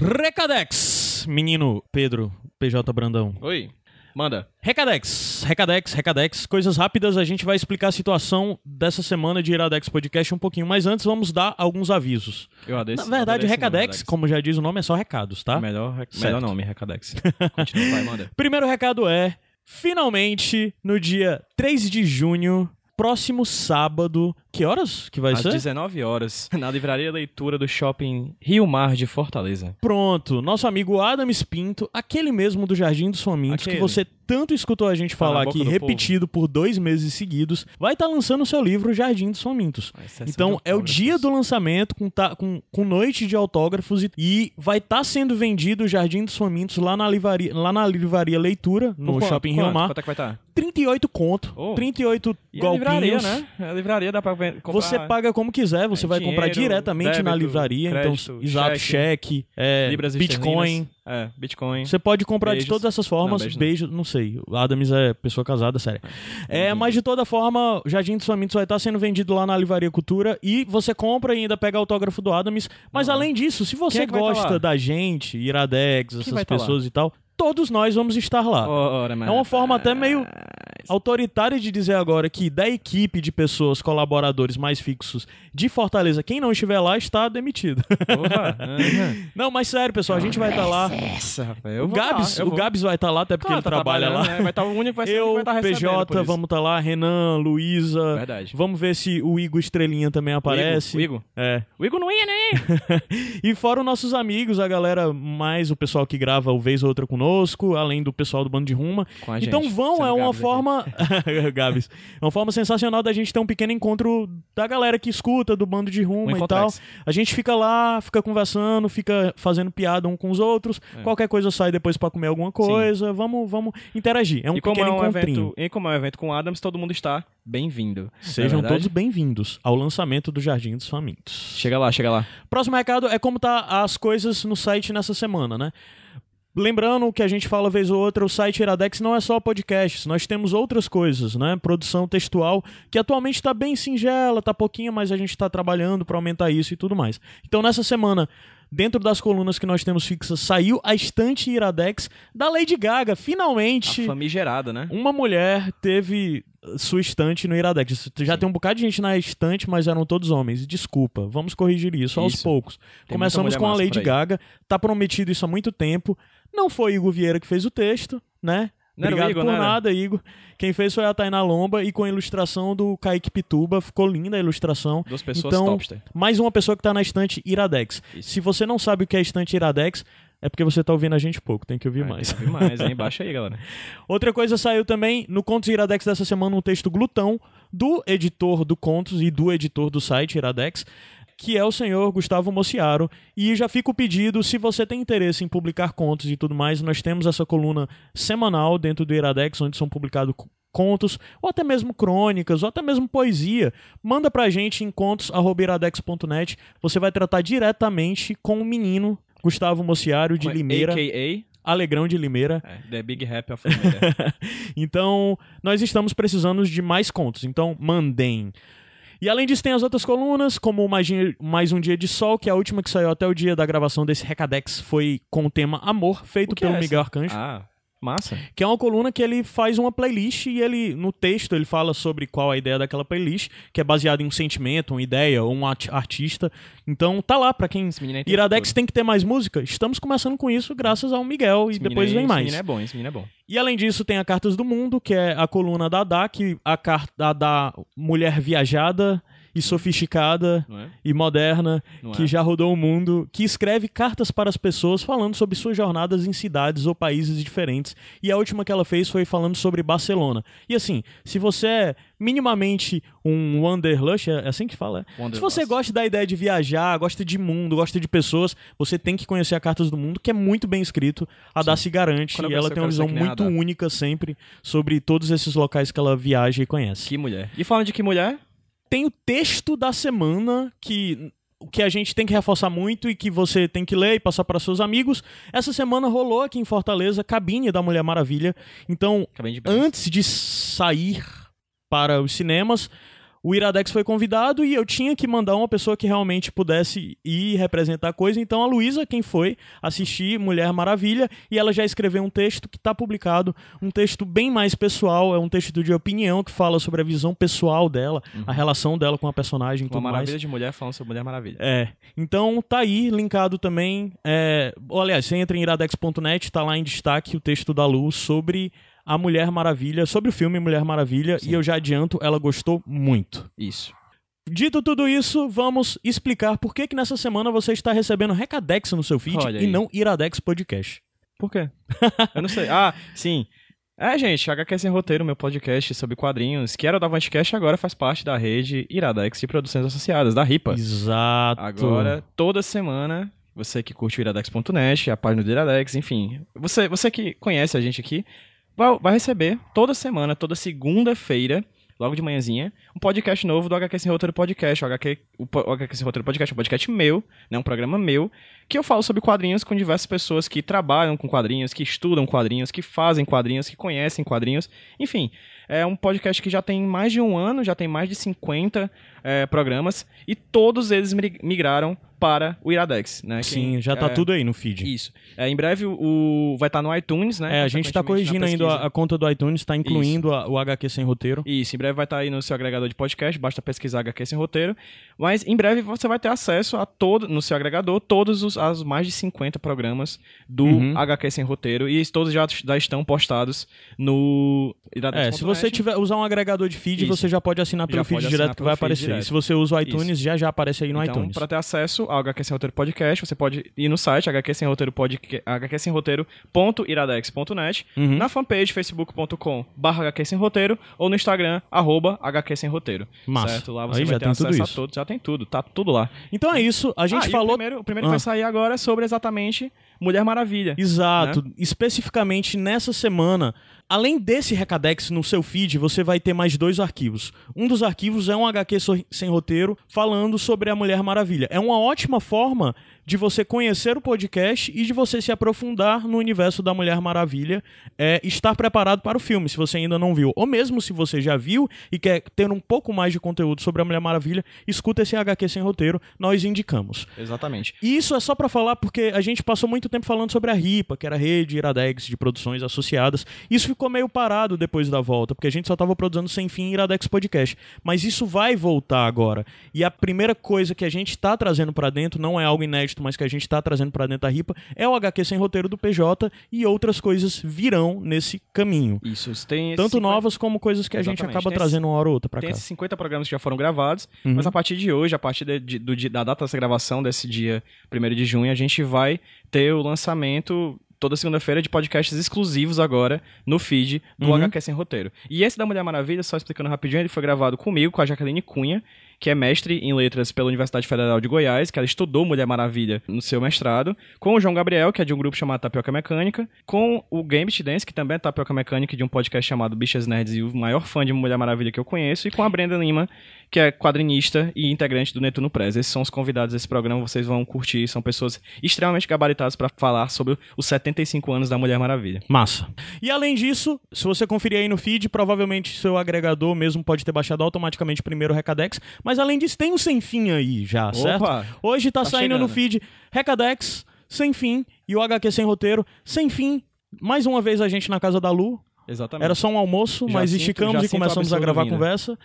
Recadex, menino Pedro PJ Brandão. Oi, manda. Recadex, Recadex, Recadex, coisas rápidas, a gente vai explicar a situação dessa semana de Iradex Podcast um pouquinho, mas antes vamos dar alguns avisos. Eu adoro Na verdade, Recadex, como já diz o nome, é só recados, tá? Melhor, rec- melhor nome, Recadex. Continua, vai, manda. Primeiro recado é: finalmente, no dia 3 de junho, próximo sábado. Que horas que vai Às ser? 19 horas, na livraria leitura do shopping Rio Mar de Fortaleza. Pronto, nosso amigo Adams Pinto, aquele mesmo do Jardim dos Famintos, que Aquele. você tanto escutou a gente Tá falar aqui, do repetido por dois meses seguidos, vai estar lançando o seu livro Jardim dos Famintos. Ser Então é o dia do lançamento com, ta- com, com noite de autógrafos e, e vai estar sendo vendido o Jardim dos Famintos lá na livraria, lá na livraria Leitura, no quanto? Shopping Quanto? Rio Mar. Quanto é que vai estar? 38 conto, Oh. 38 E a golpinhos. livraria, né? A livraria dá pra comprar... Você paga como quiser, você É, vai comprar dinheiro, diretamente na débito, livraria, crédito, então exato, cheque, é, Bitcoin. É, Bitcoin. Você pode comprar de Beijos. todas essas formas. Não, beijo beijo, não. não. sei. O Adams é pessoa casada, sério. É, Uhum. mas de toda forma, o Jardim dos Famintos vai estar sendo vendido lá na Livraria Cultura e você compra e ainda pega autógrafo do Adams. Mas Não. além disso, se você é tá gosta lá? da gente, Iradex, essas tá pessoas e tal, todos nós vamos estar lá. Ora, É uma forma até meio autoritária de dizer agora que da equipe de pessoas, colaboradores mais fixos de Fortaleza, quem não estiver lá está demitido. Porra. aham. não, mas sério, pessoal, a gente vai estar lá. Essa, rapaz. Eu O vou lá, Gabs, eu o. Gabs vai estar lá, até porque Claro, ele tá trabalha lá. né? Vai estar o único que vai ser Eu, vai estar recebendo por PJ, isso. vamos estar lá, Renan, Luísa. Verdade. Vamos ver se o Igor Estrelinha também aparece. O Igor? É. O Igor não ia, né? E fora os nossos amigos, a galera mais o pessoal que grava o vez ou outra conosco, além do pessoal do Bando de Ruma. Com a gente, Então vão, é uma Gabs forma. Gabs. É uma forma sensacional da gente ter um pequeno encontro da galera que escuta, do Bando de Ruma Um e tal. A gente fica lá, fica conversando, fica fazendo piada um com os outros. É. Qualquer coisa sai depois pra comer alguma coisa. Vamos, vamos interagir. É um e pequeno é um evento, e como é um evento com Adams, todo mundo está bem-vindo. Sejam Não é todos bem-vindos ao lançamento do Jardim dos Famintos. Chega lá, chega lá. Próximo recado é como tá as coisas no site nessa semana, né? Lembrando que a gente fala vez ou outra, o site Iradex não é só podcasts, nós temos outras coisas, né? Produção textual, que atualmente está bem singela, tá pouquinho, mas a gente está trabalhando para aumentar isso e tudo mais. Então nessa semana, dentro das colunas que nós temos fixas, saiu a estante Iradex da Lady Gaga. A Finalmente, famigerada, né? uma mulher teve sua estante no Iradex. Já tem um bocado de gente na estante, mas eram todos homens. Desculpa, vamos corrigir isso, aos Isso. poucos. Tem Começamos com a Lady. Gaga. Tá prometido isso há muito tempo. Não foi Igor Vieira que fez o texto, né? Não Obrigado Igor, por não nada, Igor. Quem fez foi a Tainá Lomba e com a ilustração do Kaique Pituba. Ficou linda a ilustração. Duas pessoas Então, topster. Mais uma pessoa que tá na estante Iradex. Isso. Se você não sabe o que é estante Iradex, é porque você tá ouvindo a gente pouco. Tem que ouvir É, mais. tem que ouvir mais, hein? Baixa aí, galera. Outra coisa saiu também no Contos Iradex dessa semana um texto glutão do editor do Contos e do editor do site Iradex, que é o senhor Gustavo Mociaro. E já fica o pedido, se você tem interesse em publicar contos e tudo mais, nós temos essa coluna semanal dentro do Iradex, onde são publicados co- contos, ou até mesmo crônicas, ou até mesmo poesia. Manda pra gente em contos.iradex.net. Você vai tratar diretamente com o menino Gustavo Mociaro de Limeira, A.K.A. Alegrão de Limeira. é, The Big Rap of Limeira. então, nós estamos precisando de mais contos. Então, mandem. E além disso, tem as outras colunas, como mais, um Dia de Sol, que é a última que saiu até o dia da gravação desse Recadex foi com o tema Amor, feito que pelo é Miguel? Arcanjo. Ah, massa. Que é uma coluna que ele faz uma playlist e ele, no texto, ele fala sobre qual a ideia daquela playlist, que é baseada em um sentimento, uma ideia ou um art- artista. Então, tá lá pra quem. Tem Iradex tem que ter mais música. Estamos começando com isso graças ao Miguel e Esse depois menino vem mais. Esse menino é bom, esse menino é bom. E além disso, tem a Cartas do Mundo, que é a coluna da Dá, que a carta da mulher viajada e sofisticada é? e moderna, Não que é? já rodou o mundo, que escreve cartas para as pessoas falando sobre suas jornadas em cidades ou países diferentes. E a última que ela fez foi falando sobre Barcelona. E assim, se você é minimamente um wanderlust, é assim que fala, é? Se você gosta da ideia de viajar, gosta de mundo, gosta de pessoas, você tem que conhecer a Cartas do Mundo, que é muito bem escrito. A Dá se garante e ela tem uma visão muito única sempre sobre todos esses locais que ela viaja e conhece. Que mulher. E falando de que mulher? Tem o texto da semana que o que a gente tem que reforçar muito e que você tem que ler e passar para seus amigos. Essa semana rolou aqui em Fortaleza Cabine da Mulher Maravilha. Então, de antes de sair para os cinemas, o Iradex foi convidado e eu tinha que mandar uma pessoa que realmente pudesse ir representar a coisa. Então a Luísa, quem foi, assistir Mulher Maravilha e ela já escreveu um texto que está publicado, um texto bem mais pessoal, é um texto de opinião que fala sobre a visão pessoal dela, a relação dela com a personagem e Uma tudo mais. maravilha de mulher falando sobre Mulher Maravilha. É. Então tá aí, linkado também. É... Aliás, você entra em iradex.net, tá lá em destaque o texto da Lu sobre a Mulher Maravilha, sobre o filme Mulher Maravilha, e eu já adianto, ela gostou muito. Isso. Dito tudo isso, vamos explicar por que que nessa semana você está recebendo Recadex no seu feed Olha e aí. não Iradex Podcast. Por quê? Eu não sei. Ah, sim. É, gente, HQ Sem Roteiro, meu podcast sobre quadrinhos, que era do Avantcast, agora faz parte da rede Iradex de Produções Associadas, da RIPA. Exato. Agora, toda semana, você que curte o iradex.net, a página do Iradex, enfim, você, você que conhece a gente aqui, vai, receber toda semana, toda segunda-feira, logo de manhãzinha, um podcast novo do HQ Sem Roteiro Podcast. O HQ, o, o HQ Sem Roteiro Podcast é um podcast meu, né, um programa meu, que eu falo sobre quadrinhos com diversas pessoas que trabalham com quadrinhos, que estudam quadrinhos, que fazem quadrinhos, que conhecem quadrinhos, enfim. É um podcast que já tem mais de um ano, já tem mais de 50 eh, programas, e todos eles mi- migraram para o Iradex, né? Sim, Quem- já tá é, tudo aí no feed. Isso. É, em breve o, vai estar no iTunes, né? É, a gente tá na corrigindo ainda a, a conta do iTunes, tá incluindo a- o HQ sem roteiro. Isso, em breve vai estar aí no seu agregador de podcast, basta pesquisar HQ Sem Roteiro. Mas em breve você vai ter acesso a todo, no seu agregador, todos os as mais de 50 programas do Uhum. HQ Sem Roteiro. E todos já, já estão postados no É, se você tiver usar um agregador de feed, Isso. você já pode assinar pelo Já feed direto que vai aparecer. direto. E se você usa o iTunes, já já aparece aí no então, iTunes. para ter acesso ao HQ Sem Roteiro Podcast, você pode ir no site HQ Sem Roteiro Podcast, HQ Sem Roteiro.iradex.net, Uhum. na fanpage facebook.com barra HQ Sem Roteiro ou no Instagram, arroba HQ Sem Roteiro. Massa. Certo? Lá você Aí vai já ter tem acesso tudo a isso. todos, já tem tudo, tá tudo lá. Então é isso, a gente Ah, falou. O primeiro, o primeiro que Ah. vai sair agora é sobre exatamente Mulher Maravilha. Exato. né? Especificamente nessa semana, além desse Recadex no seu feed, você vai ter mais dois arquivos. Um dos arquivos é um HQ sem roteiro falando sobre a Mulher Maravilha. É uma ótima forma de você conhecer o podcast e de você se aprofundar no universo da Mulher Maravilha, é, estar preparado para o filme, se você ainda não viu. Ou mesmo se você já viu e quer ter um pouco mais de conteúdo sobre a Mulher Maravilha, escuta esse HQ sem roteiro, nós indicamos. Exatamente. E isso é só pra falar porque a gente passou muito tempo falando sobre a RIPA, que era a rede Iradex de produções associadas. Isso ficou meio parado depois da volta, porque a gente só tava produzindo sem fim Iradex Podcast. Mas isso vai voltar agora. E a primeira coisa que a gente tá trazendo pra dentro, não é algo inédito, mas que a gente tá trazendo pra dentro da RIPA, é o HQ sem roteiro do PJ e outras coisas virão nesse caminho. Isso. Tem Tanto 50 novas como coisas que a gente Exatamente. acaba Tem trazendo uma hora ou outra Tem cá. esses 50 programas que já foram gravados, Uhum. mas a partir de hoje, a partir de- de- do da data dessa gravação, desse dia 1 de junho, a gente vai ter o lançamento toda segunda-feira de podcasts exclusivos agora no feed do Uhum. HQ Sem Roteiro. E esse da Mulher Maravilha, só explicando rapidinho, ele foi gravado comigo, com a Jaqueline Cunha, que é mestre em letras pela Universidade Federal de Goiás, que ela estudou Mulher Maravilha no seu mestrado, com o João Gabriel, que é de um grupo chamado Tapioca Mecânica, com o Gambit Dance, que também é Tapioca Mecânica, de um podcast chamado Bichas Nerds e o maior fã de Mulher Maravilha que eu conheço, e com a Brenda Lima, que é quadrinista e integrante do Netuno Press. Esses são os convidados desse programa, vocês vão curtir, são pessoas extremamente gabaritadas para falar sobre os 75 anos da Mulher Maravilha. Massa. E além disso, se você conferir aí no feed, provavelmente seu agregador mesmo pode ter baixado automaticamente primeiro o Recadex. Mas além disso, tem um sem fim aí já, certo? Opa! Hoje tá, Tá saindo no chegando. feed Recadex, sem fim, e o HQ sem roteiro, sem fim. Mais uma vez a gente na casa da Lu. Exatamente. Era só um almoço, Já mas sinto- esticamos e começamos a gravar a vindo. conversa.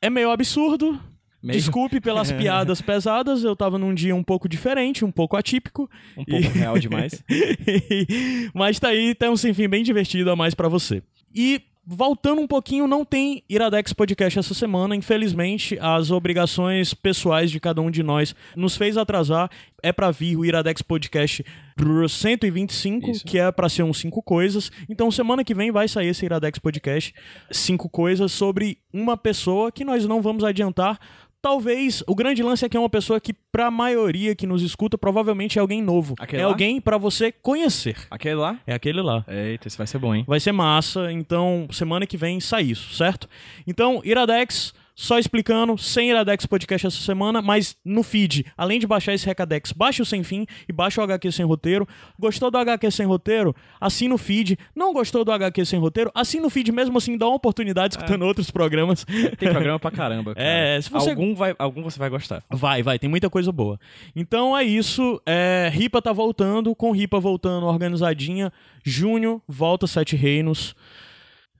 É meio absurdo. Meio- Desculpe pelas piadas pesadas, eu tava num dia um pouco diferente, um pouco atípico. Um pouco real demais. Mas tá aí, tem um sem fim bem divertido a mais pra você. E voltando um pouquinho, não tem Iradex Podcast essa semana. Infelizmente, as obrigações pessoais de cada um de nós nos fez atrasar. É pra vir o Iradex Podcast pro 125, Isso. que é pra ser uns cinco coisas. Então, semana que vem vai sair esse Iradex Podcast, cinco coisas sobre uma pessoa que nós não vamos adiantar. Talvez o grande lance aqui é uma pessoa que, pra maioria que nos escuta, provavelmente é alguém novo. Aquele é lá? alguém pra você conhecer. Aquele lá? É aquele lá. Eita, isso vai ser bom, hein? Vai ser massa, então semana que vem sai isso, certo? Então, Iradex, Só explicando, sem Iradex Podcast essa semana, mas no feed, além de baixar esse Recadex, baixa o Sem Fim e baixa o HQ Sem Roteiro. Gostou do HQ Sem Roteiro? Assina o feed. Não gostou do HQ Sem Roteiro? Assina o feed mesmo assim, dá uma oportunidade escutando outros programas. Tem programa pra caramba. Cara. É, se você- Algum, vai, algum você vai gostar. Vai, vai, tem muita coisa boa. Então é isso. É, Ripa tá voltando, com Ripa voltando organizadinha. Junho volta Sete Reinos.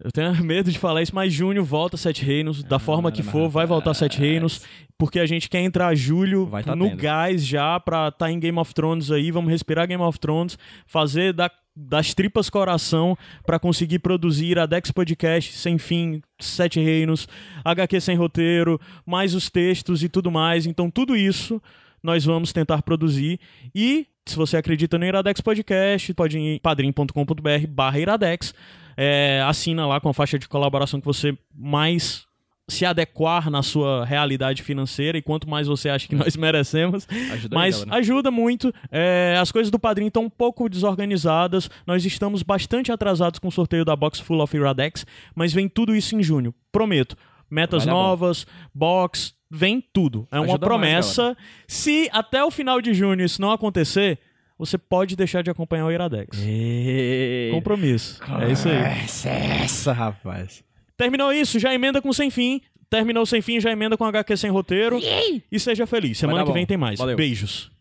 Eu tenho medo de falar isso, mas junho volta Sete Reinos. Da forma que for, vai voltar Sete Reinos. Porque a gente quer entrar julho tá no tendo. gás já pra tá em Game of Thrones aí. Vamos respirar Game of Thrones. Fazer da- das tripas coração pra conseguir produzir Iradex Podcast sem fim, Sete Reinos, HQ sem roteiro, mais os textos e tudo mais. Então, tudo isso nós vamos tentar produzir. E se você acredita no Iradex Podcast, pode ir em padrim.com.br barra Iradex. É, assina lá com a faixa de colaboração que você mais se adequar na sua realidade financeira e quanto mais você acha que nós merecemos. Ajuda Mas aí, galera. ajuda muito. É, as coisas do padrinho estão um pouco desorganizadas. Nós estamos bastante atrasados com o sorteio da Box Full of Iradex, mas vem tudo isso em junho. Prometo. Metas Vai novas, box, vem tudo. É uma Ajuda mais, promessa. Se até o final de junho isso não acontecer, você pode deixar de acompanhar o Iradex. Ei, Compromisso. É isso aí. Essa, essa, rapaz. Terminou isso, já emenda com sem fim. Terminou sem fim, já emenda com HQ sem roteiro. E seja feliz. Semana dar que vem tem mais. Valeu. Beijos.